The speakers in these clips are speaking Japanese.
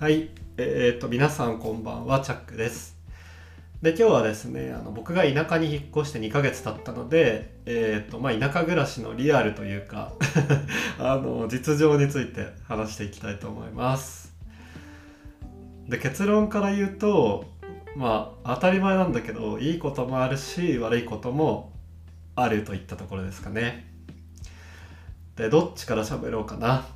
はい、えー、っと皆さんこんばんはチャックです。で今日はですねあの僕が田舎に引っ越して2ヶ月経ったので、えーっとまあ、田舎暮らしのリアルというか あの実情について話していきたいと思います。で結論から言うとまあ当たり前なんだけどいいこともあるし悪いこともあるといったところですかね。でどっちから喋ろうかな。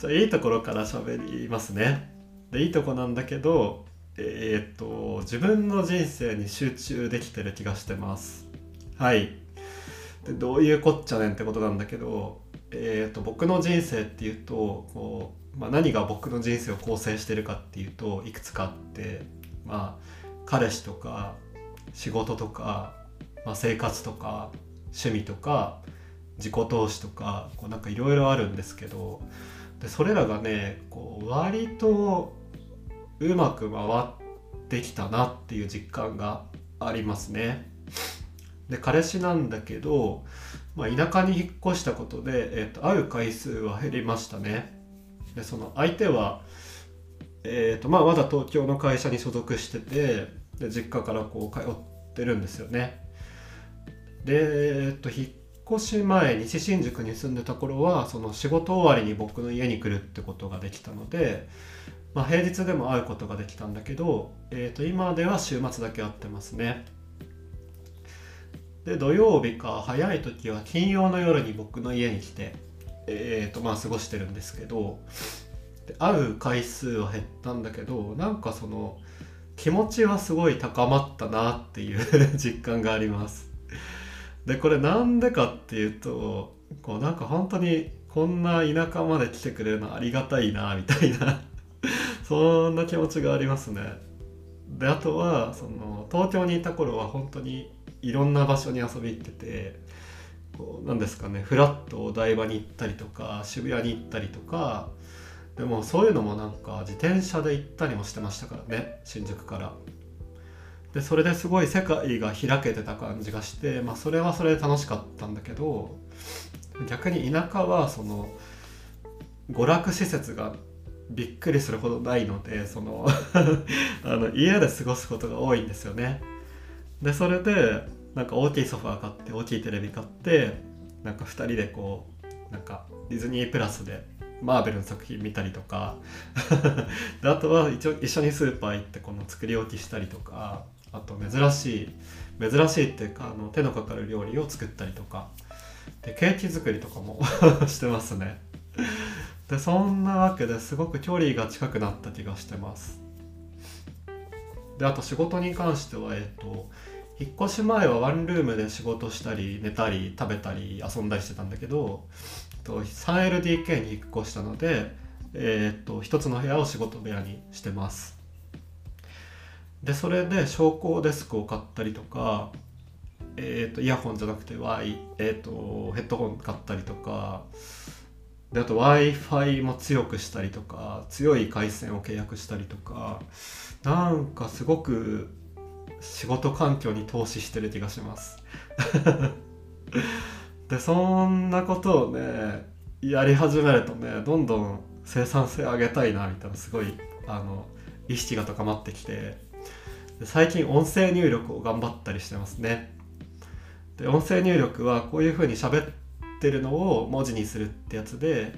じゃあいいところから喋りますね。でいいとこなんだけどえーっと自分の人生に集中できてる気がしてます。はい。でどういうこっちゃねんってことなんだけど、えーっと僕の人生っていうとこう、まあ、何が僕の人生を構成してるかっていうといくつかあってまあ彼氏とか仕事とか、まあ、生活とか趣味とか自己投資とかこうなんかいろいろあるんですけどでそれらがねこう割とうまく回ってきたなっていう実感がありますね。で彼氏なんだけど、まあ、田舎に引っ越したことで、えー、と会う回数は減りましたね。でその相手は、えーとまあ、まだ東京の会社に所属しててで実家からこう通ってるんですよね。で、えー、と引っ越し前西新宿に住んでた頃はその仕事終わりに僕の家に来るってことができたので、まあ、平日でも会うことができたんだけど、えー、と今では週末だけ会ってますね。で土曜日か早い時は金曜の夜に僕の家に来て、えーとまあ、過ごしてるんですけど会う回数は減ったんだけどなんかその気持ちはすごい高まったなっていう 実感があります。でこれなんでかっていうとこうなんか本当にこんな田舎まで来てくれるのありがたいなみたいな そんな気持ちがありますね。であとはその東京にいた頃は本当にいろんな場所に遊び行っててこうなんですかねフラッとお台場に行ったりとか渋谷に行ったりとかでもそういうのもなんか自転車で行ったりもしてましたからね新宿から。でそれですごい世界が開けてた感じがして、まあ、それはそれで楽しかったんだけど逆に田舎はその娯楽施設がびっくりするほどないのでその あの家で過ごすことが多いんですよね。でそれでなんか大きいソファー買って大きいテレビ買ってなんか2人でこうなんかディズニープラスでマーベルの作品見たりとか であとは一応一緒にスーパー行ってこの作り置きしたりとかあと珍しい珍しいっていうかあの手のかかる料理を作ったりとか。でケーキ作りとかも してますね。でそんなわけですごく距離が近くなった気がしてます。であと仕事に関してはえっ、と引っ越し前はワンルームで仕事したり寝たり食べたり遊んだりしてたんだけど 3LDK に引っ越したのでえっ、と一つの部屋を仕事部屋にしてます。でそれで昇降デスクを買ったりとか、えー、とイヤホンじゃなくて Y、えー、とヘッドホン買ったりとかであと w i f i も強くしたりとか強い回線を契約したりとかなんかすごく仕事環境に投資してる気がします。でそんなことをねやり始めるとねどんどん生産性上げたいなみたいなすごいあの意識が高まってきて。最近音声入力を頑張ったりしてますね。で音声入力はこういう風に喋ってるのを文字にするってやつで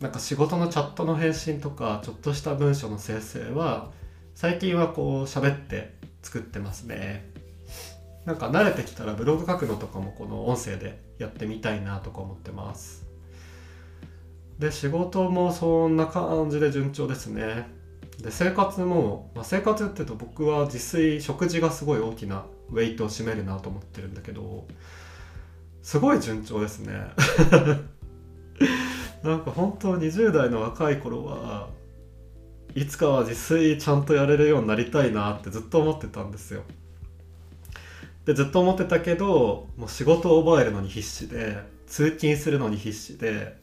なんか仕事のチャットの返信とかちょっとした文章の生成は最近はこう喋って作ってますね。なんか慣れてきたらブログ書くのとかもこの音声でやってみたいなとか思ってます。で仕事もそんな感じで順調ですね。で生活も、まあ、生活っていうと僕は自炊食事がすごい大きなウェイトを占めるなと思ってるんだけどすごい順調ですね。なんか本当20代の若い頃はいつかは自炊ちゃんとやれるようになりたいなってずっと思ってたんですよ。でずっと思ってたけどもう仕事を覚えるのに必死で通勤するのに必死で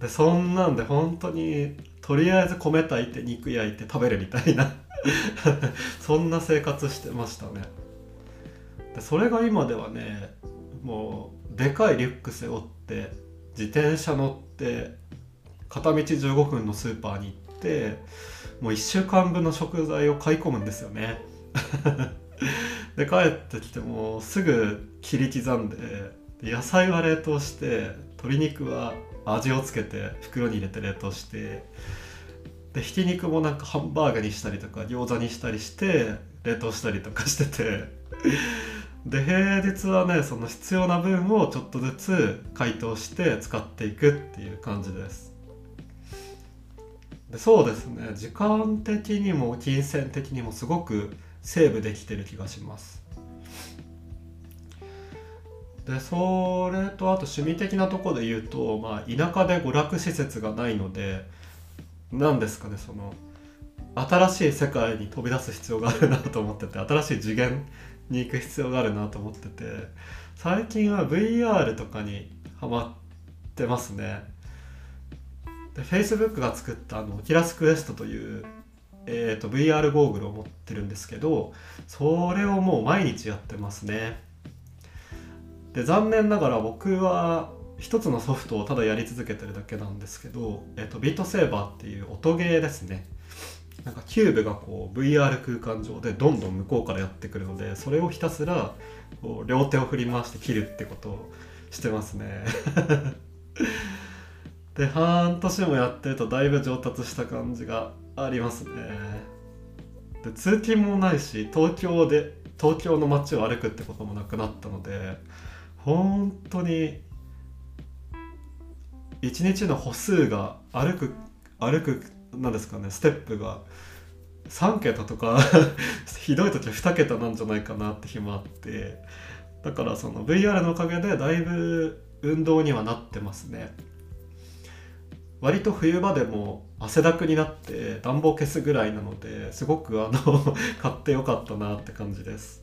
でそんなんで本当にとりあえず米炊いて肉焼いて食べるみたいな。そんな生活してましたね。でそれが今ではねもうでかいリュック背負って自転車乗って片道15分のスーパーに行ってもう1週間分の食材を買い込むんですよね。で帰ってきてもすぐ切り刻んで野菜は冷凍して鶏肉は味をつけて袋に入れて冷凍してでひき肉もなんかハンバーグにしたりとか餃子にしたりして冷凍したりとかしててで平日はねその必要な分をちょっとずつ解凍して使っていくっていう感じです。でそうですね。時間的にも金銭的にもすごくセーブできてる気がします。でそれとあと趣味的なとこで言うと、まあ、田舎で娯楽施設がないので何ですかねその新しい世界に飛び出す必要があるなと思ってて新しい次元に行く必要があるなと思ってて最近は VR とかにハマってますね。で Facebook が作ったあのキラスクエストという、えーと、VR ゴーグルを持ってるんですけどそれをもう毎日やってますね。で残念ながら僕は一つのソフトをただやり続けてるだけなんですけど、えーと、ビートセーバーっていう音ゲーですね。なんかキューブがこう VR 空間上でどんどん向こうからやってくるのでそれをひたすらこう両手を振り回して切るってことをしてますね。で半年もやってるとだいぶ上達した感じがありますね。で通勤もないし東京で東京の街を歩くってこともなくなったので本当に一日の歩数が歩く歩くなんですかねステップが3桁とか ひどい時は2桁なんじゃないかなって日もあってだからその VR のおかげでだいぶ運動にはなってますね。割と冬場でも汗だくになって暖房消すぐらいなのですごくあの 買ってよかったなって感じです。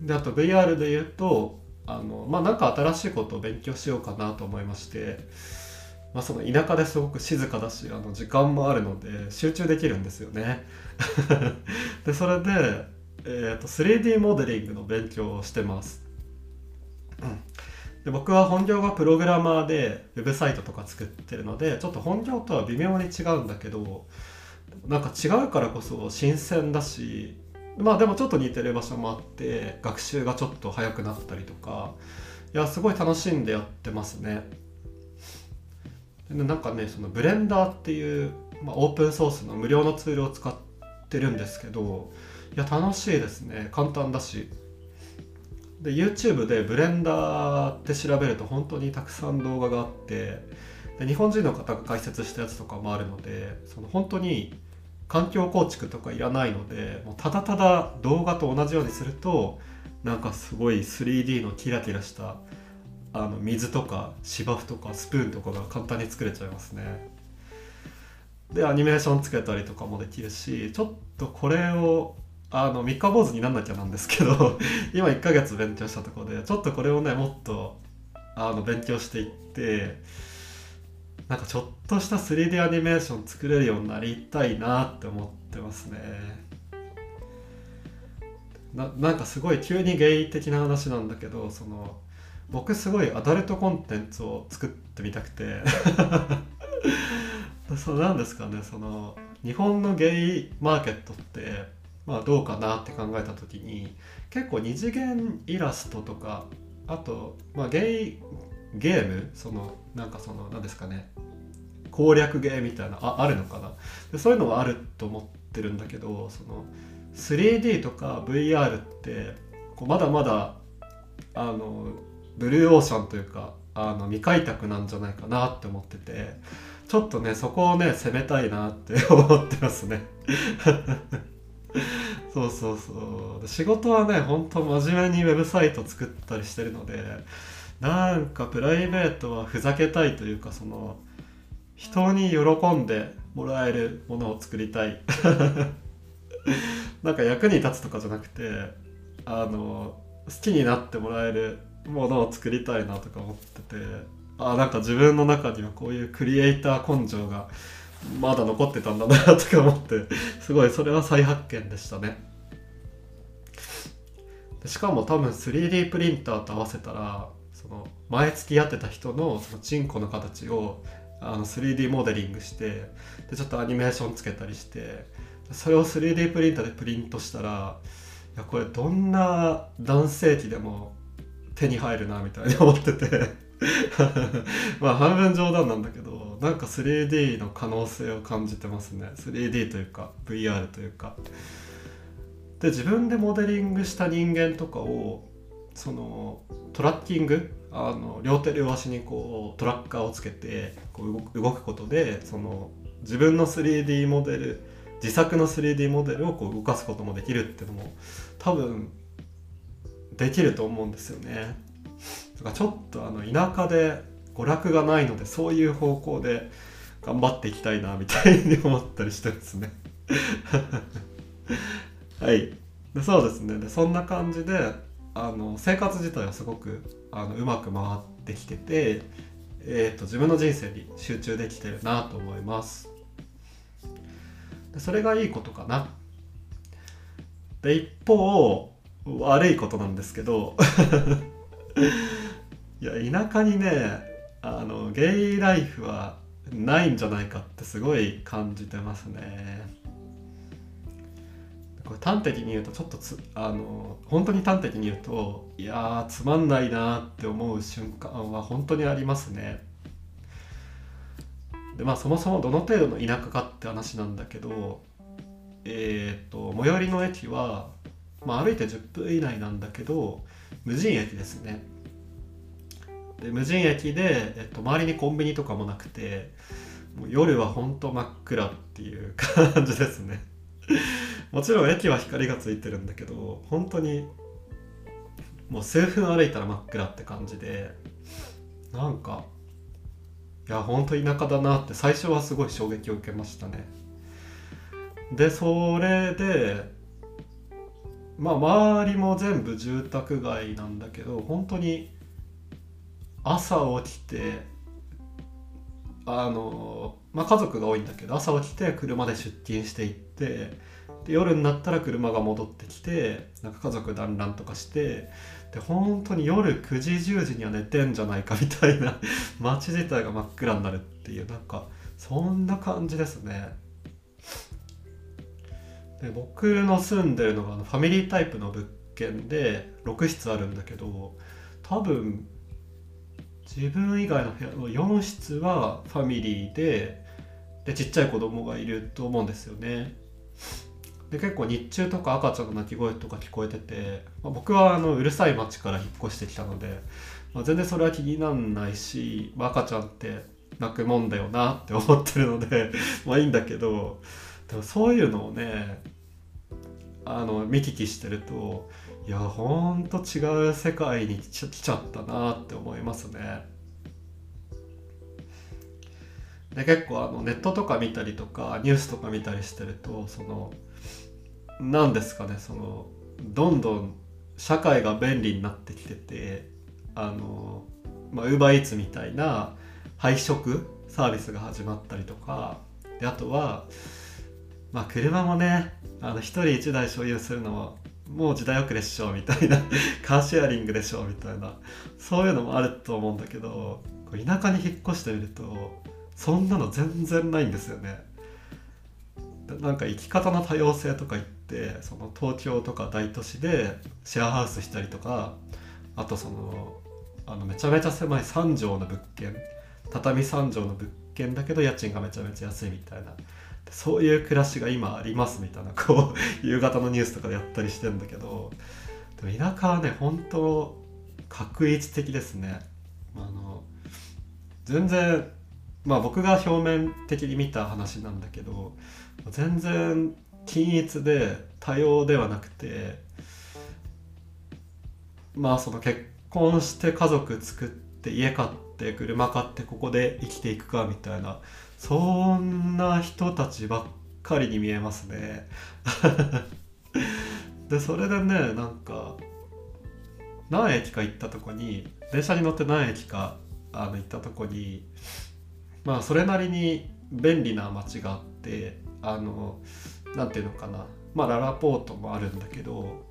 であと VR で言うとあのまあなんか新しいことを勉強しようかなと思いましてまあ、その田舎ですごく静かだしあの時間もあるので集中できるんですよね。でそれで、えーと、3D モデリングの勉強をしてます、うん、で僕は本業がプログラマーでウェブサイトとか作ってるのでちょっと本業とは微妙に違うんだけどなんか違うからこそ新鮮だしまあでもちょっと似てる場所もあって学習がちょっと早くなったりとかいやすごい楽しんでやってますね。なんかねそのブレンダーっていう、まあ、オープンソースの無料のツールを使ってるんですけどいや楽しいですね。簡単だし。で YouTube でブレンダーって調べると本当にたくさん動画があってで日本人の方が解説したやつとかもあるのでその本当に環境構築とかいらないのでもうただただ動画と同じようにするとなんかすごい 3D のキラキラしたあの水とか芝生とかスプーンとかが簡単に作れちゃいますね。でアニメーションつけたりとかもできるしちょっとこれをあの三日坊主になんなきゃなんですけど 今1ヶ月勉強したとこでちょっとこれをねもっとあの勉強していってなんかちょっとした 3D アニメーション作れるようになりたいなって思ってますね。ななんかすごい急にゲイ的な話なんだけどその僕すごいアダルトコンテンツを作ってみたくて。そうなんですかねその日本のゲイマーケットってまあどうかなって考えた時に結構二次元イラストとかあと、まあ、ゲイゲームそのなんかその何ですかね。攻略ゲーみたいなああるのかな。でそういうのはあると思ってるんだけどその 3D とか VR ってこうまだまだあのブルーオーシャンというかあの未開拓なんじゃないかなって思っててちょっとねそこをね攻めたいなって 思ってますね。そうそうそう。仕事はねほんと真面目にウェブサイト作ったりしてるのでなんかプライベートはふざけたいというかその人に喜んでもらえるものを作りたい。なんか役に立つとかじゃなくてあの好きになってもらえるものを作りたいなとか思っててあなんか自分の中にはこういうクリエイター根性がまだ残ってたんだなとか思ってすごいそれは再発見でしたね。しかも多分 3D プリンターと合わせたらその前付き合ってた人のそのチンコの形をあの 3D モデリングしてでちょっとアニメーションつけたりしてそれを 3D プリンターでプリントしたらいやこれどんな男性器でも手に入るなみたいに思ってて。まあ半分冗談なんだけどなんか 3D の可能性を感じてますね。3D というか VR というか。で自分でモデリングした人間とかをそのトラッキング？あの両手両足にこうトラッカーをつけてこう動くことでその自分の 3D モデル自作の 3D モデルをこう動かすこともできるっていうのも多分できると思うんですよね。だからちょっとあの田舎で娯楽がないのでそういう方向で頑張っていきたいなみたいに思ったりしてですね。はい。でそうですね。でそんな感じであの生活自体はすごくあのうまく回ってきてて、えーと、自分の人生に集中できてるなと思います。でそれがいいことかな。で一方悪いことなんですけど いや田舎にねあのゲイライフはないんじゃないかってすごい感じてますね。これ端的に言うとちょっとつあの本当に端的に言うといやつまんないなって思う瞬間は本当にありますね。でまあそもそもどの程度の田舎かって話なんだけどえっ、ー、と最寄りの駅はまあ、歩いて10分以内なんだけど無人駅ですね。で無人駅で、えっと、周りにコンビニとかもなくてもう夜はほんと真っ暗っていう感じですね。もちろん駅は光がついてるんだけど本当にもう数分歩いたら真っ暗って感じでなんかいやほんと田舎だなって最初はすごい衝撃を受けましたね。でそれでまあ周りも全部住宅街なんだけど本当に朝起きてあのまあ家族が多いんだけど朝起きて車で出勤していってで夜になったら車が戻ってきてなんか家族団らんとかしてで本当に夜9時10時には寝てんじゃないかみたいな 街自体が真っ暗になるっていうなんかそんな感じですね。で僕の住んでるのがファミリータイプの物件で6室あるんだけど多分自分以外の部屋の4室はファミリーででちっちゃい子供がいると思うんですよね。で結構日中とか赤ちゃんの泣き声とか聞こえてて、まあ、僕はあのうるさい町から引っ越してきたので、まあ、全然それは気になんないし、まあ、赤ちゃんって泣くもんだよなって思ってるので まあいいんだけどでもそういうのをねあの見聞きしてるといやほんと違う世界に来ちゃったなって思いますね。で結構あのネットとか見たりとかニュースとか見たりしてるとその何ですかねそのどんどん社会が便利になってきててあのまあウーバーイーツみたいな配食サービスが始まったりとかであとはまあ車もねあの1人1台所有するのはもう時代遅れっしょみたいな カーシェアリングでしょみたいなそういうのもあると思うんだけど田舎に引っ越してみるとそんなの全然ないんですよね。なんか生き方の多様性とか言ってその東京とか大都市でシェアハウスしたりとかあとそのあのめちゃめちゃ狭い3畳の物件畳3畳の物件だけど家賃がめちゃめちゃ安いみたいな。そういう暮らしが今ありますみたいなこう夕方のニュースとかでやったりしてんだけどでも田舎はね本当確率的ですね。あの全然まあ僕が表面的に見た話なんだけど全然均一で多様ではなくてまあその結婚して家族作って家買って車買ってここで生きていくかみたいなそんな人たちばっかりに見えますね。でそれでねなんか何駅か行ったとこに電車に乗って何駅かあの行ったとこにまあそれなりに便利な街があってあの何ていうのかな。まあララポートもあるんだけど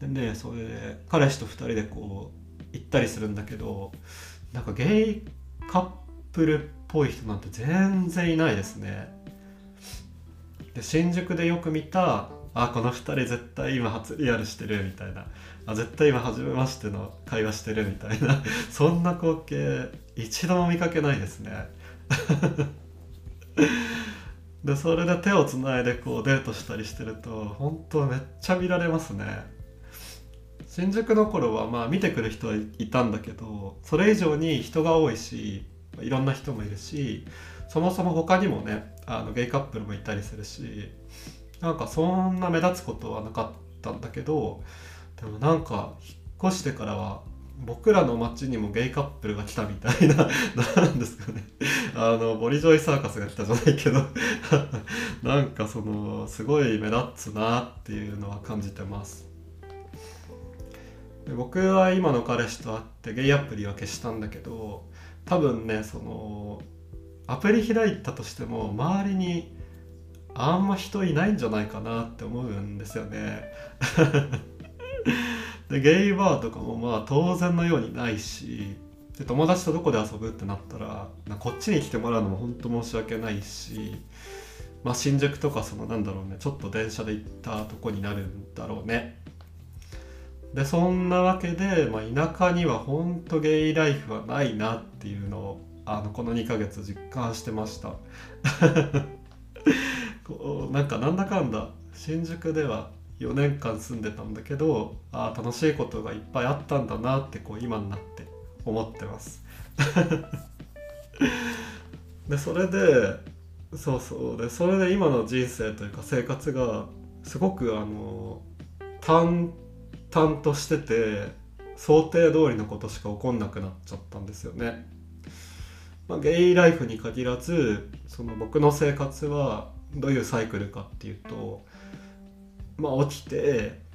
でねそれで彼氏と2人でこう行ったりするんだけどなんかゲイカップルっぽい人なんて全然いないですね。で新宿でよく見たあこの2人絶対今初リアルしてるみたいな。あ絶対今初めましての会話してるみたいな。そんな光景一度も見かけないですね。でそれで手をつないでこうデートしたりしてると本当めっちゃ見られますね。新宿の頃はまあ見てくる人はいたんだけどそれ以上に人が多いしいろんな人もいるしそもそも他にもねあのゲイカップルもいたりするしなんかそんな目立つことはなかったんだけどでもなんか引っ越してからは僕らの町にもゲイカップルが来たみたいな なんですかね。あのボリジョイサーカスが来たじゃないけど なんかそのすごい目立つなっていうのは感じてます。で僕は今の彼氏と会ってゲイアプリは消したんだけど多分ねそのアプリ開いたとしても周りにあんま人いないんじゃないかなって思うんですよね。でゲイバーとかもまあ当然のようにないしで友達とどこで遊ぶってなったらこっちに来てもらうのも本当申し訳ないし、まあ、新宿とかそのなんだろうねちょっと電車で行ったとこになるんだろうね。でそんなわけで、まあ、田舎には本当ゲイライフはないなっていうのをあのこの2ヶ月実感してました。こうなんかなんだかんだ新宿では4年間住んでたんだけどあ楽しいことがいっぱいあったんだなってこう今になって思ってます でそれでそうそうでそれで今の人生というか生活がすごくあの淡々としてて想定通りのことしか起こんなくなっちゃったんですよね。まあ、ゲイライフに限らずその僕の生活はどういうサイクルかっていうとまあ起きて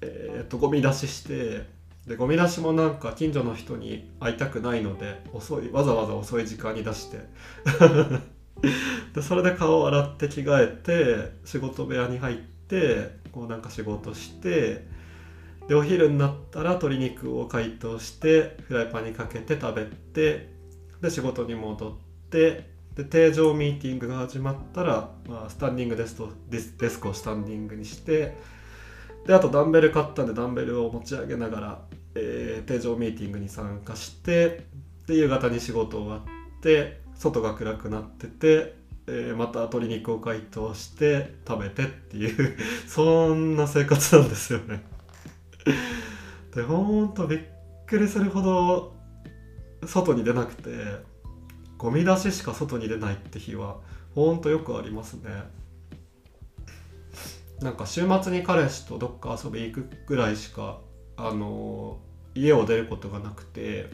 えー、とゴミ出ししてでゴミ出しもなんか近所の人に会いたくないので遅いわざわざ遅い時間に出して。でそれで顔を洗って着替えて仕事部屋に入ってこうなんか仕事してでお昼になったら鶏肉を解凍してフライパンにかけて食べてで仕事に戻ってで定常ミーティングが始まったら、まあ、スタンディングデストデスデスクをスタンディングにしてであとダンベル買ったんでダンベルを持ち上げながら、えー、定常ミーティングに参加してで夕方に仕事終わって外が暗くなってて、えー、また鶏肉を解凍して食べてっていう そんな生活なんですよね。でほんとびっくりするほど外に出なくてゴミ出ししか外に出ないって日はほんとよくありますね。なんか週末に彼氏とどっか遊び行くぐらいしかあの家を出ることがなくて。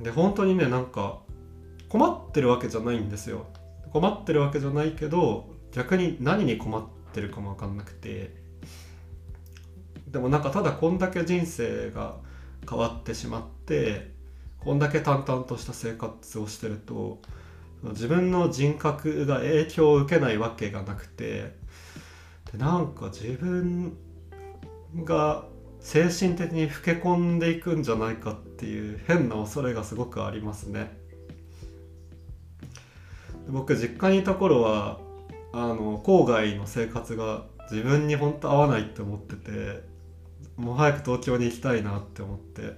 で本当にねなんか困ってるわけじゃないんですよ。困ってるわけじゃないけど逆に何に困ってるかも分かんなくて。でもなんかただこんだけ人生が変わってしまってこんだけ淡々とした生活をしてると自分の人格が影響を受けないわけがなくてでなんか自分が精神的に老け込んでいくんじゃないかっていう変な恐れがすごくありますね。僕実家にいた頃はあの郊外の生活が自分に本当合わないって思っててもう早く東京に行きたいなって思って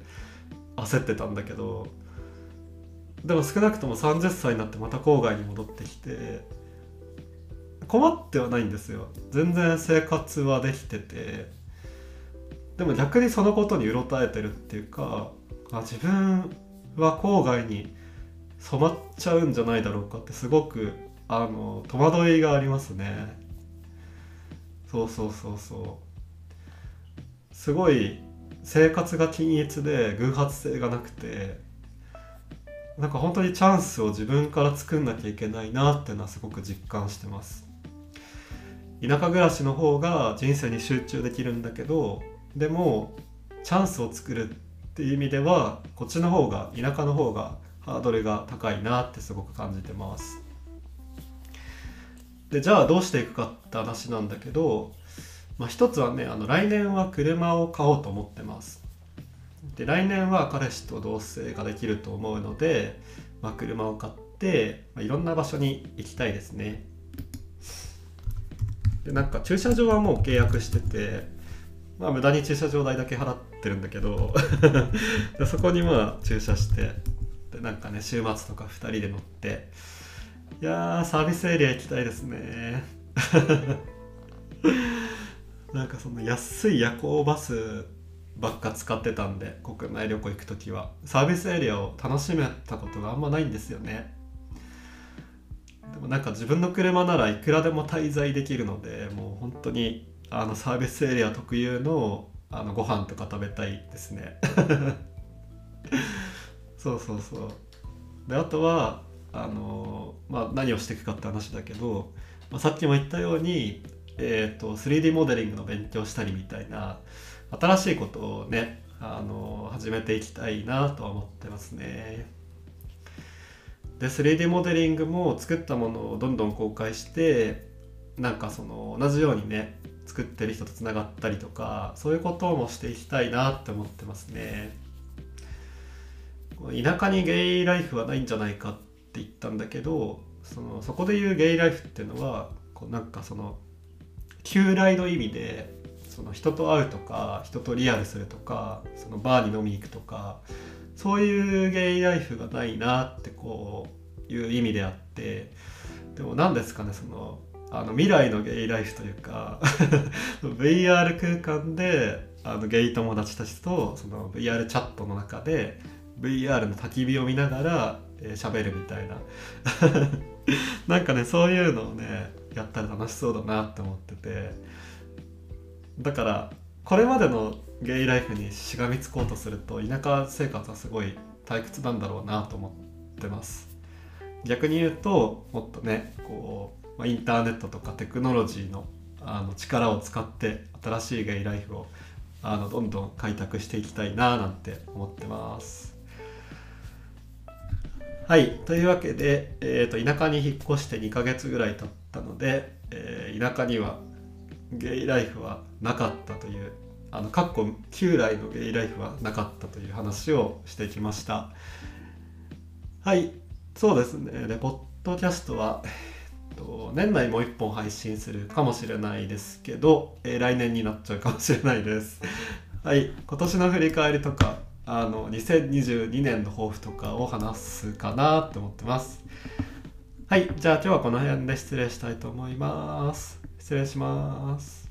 焦ってたんだけどでも少なくとも30歳になってまた郊外に戻ってきて困ってはないんですよ。全然生活はできててでも逆にそのことにうろたえてるっていうかあ自分は郊外に染まっちゃうんじゃないだろうかってすごくあの戸惑いがありますね。そうそうそうそう。すごい生活が均一で偶発性がなくてなんか本当にチャンスを自分から作んなきゃいけないなっていうのはすごく実感してます。田舎暮らしの方が人生に集中できるんだけどでもチャンスを作るっていう意味ではこっちの方が田舎の方がハードルが高いなってすごく感じてます。でじゃあどうしていくかって話なんだけどまあ、一つはねあの来年は車を買おうと思ってます。で来年は彼氏と同棲ができると思うのでまあ、車を買って、まあ、いろんな場所に行きたいですね。でなんか駐車場はもう契約しててまあ無駄に駐車場代だけ払ってるんだけど でそこにまあ駐車してでなんかね週末とか2人で乗っていやーサービスエリア行きたいですね。なんかその安い夜行バスばっか使ってたんで国内旅行行く時は。サービスエリアを楽しめたことがあんまないんですよね。でもなんか自分の車ならいくらでも滞在できるのでもう本当にあのサービスエリア特有のあのご飯とか食べたいですね。そうそうそう。であとはあのまあ何をしていくかって話だけど、まあ、さっきも言ったように、えー、と 3D モデリングの勉強したりみたいな新しいことをねあの始めていきたいなとは思ってますね。で 3D モデリングも作ったものをどんどん公開してなんかその同じようにね作ってる人とつながったりとかそういうこともしていきたいなって思ってますね。田舎にゲイライフはないんじゃないかって言ったんだけどそのそこで言うゲイライフっていうのはこうなんかその旧来の意味でその人と会うとか人とリアルするとかそのバーに飲みに行くとかそういうゲイライフがないなってこういう意味であってでも何ですかねそのあの未来のゲイライフというか VR 空間であのゲイ友達たちとその VR チャットの中で VR の焚き火を見ながらえー喋、るみたいな。なんかねそういうのをねやったら楽しそうだなって思ってて。だからこれまでのゲイライフにしがみつこうとすると田舎生活はすごい退屈なんだろうなと思ってます。逆に言うともっとねこう、まあ、インターネットとかテクノロジーのあの力を使って新しいゲイライフをあのどんどん開拓していきたいななんて思ってます。はいというわけで、えー、と田舎に引っ越して2ヶ月ぐらい経ったので、えー田舎にはゲイライフはなかったというあのかっこ旧来のゲイライフはなかったという話をしてきました。はいそうですね。でポッドキャストは、えっと、年内もう1本配信するかもしれないですけど、えー来年になっちゃうかもしれないです。はい今年の振り返りとかあの2022年の抱負とかを話すかなって思ってます。はいじゃあ今日はこの辺で失礼したいと思います。失礼します。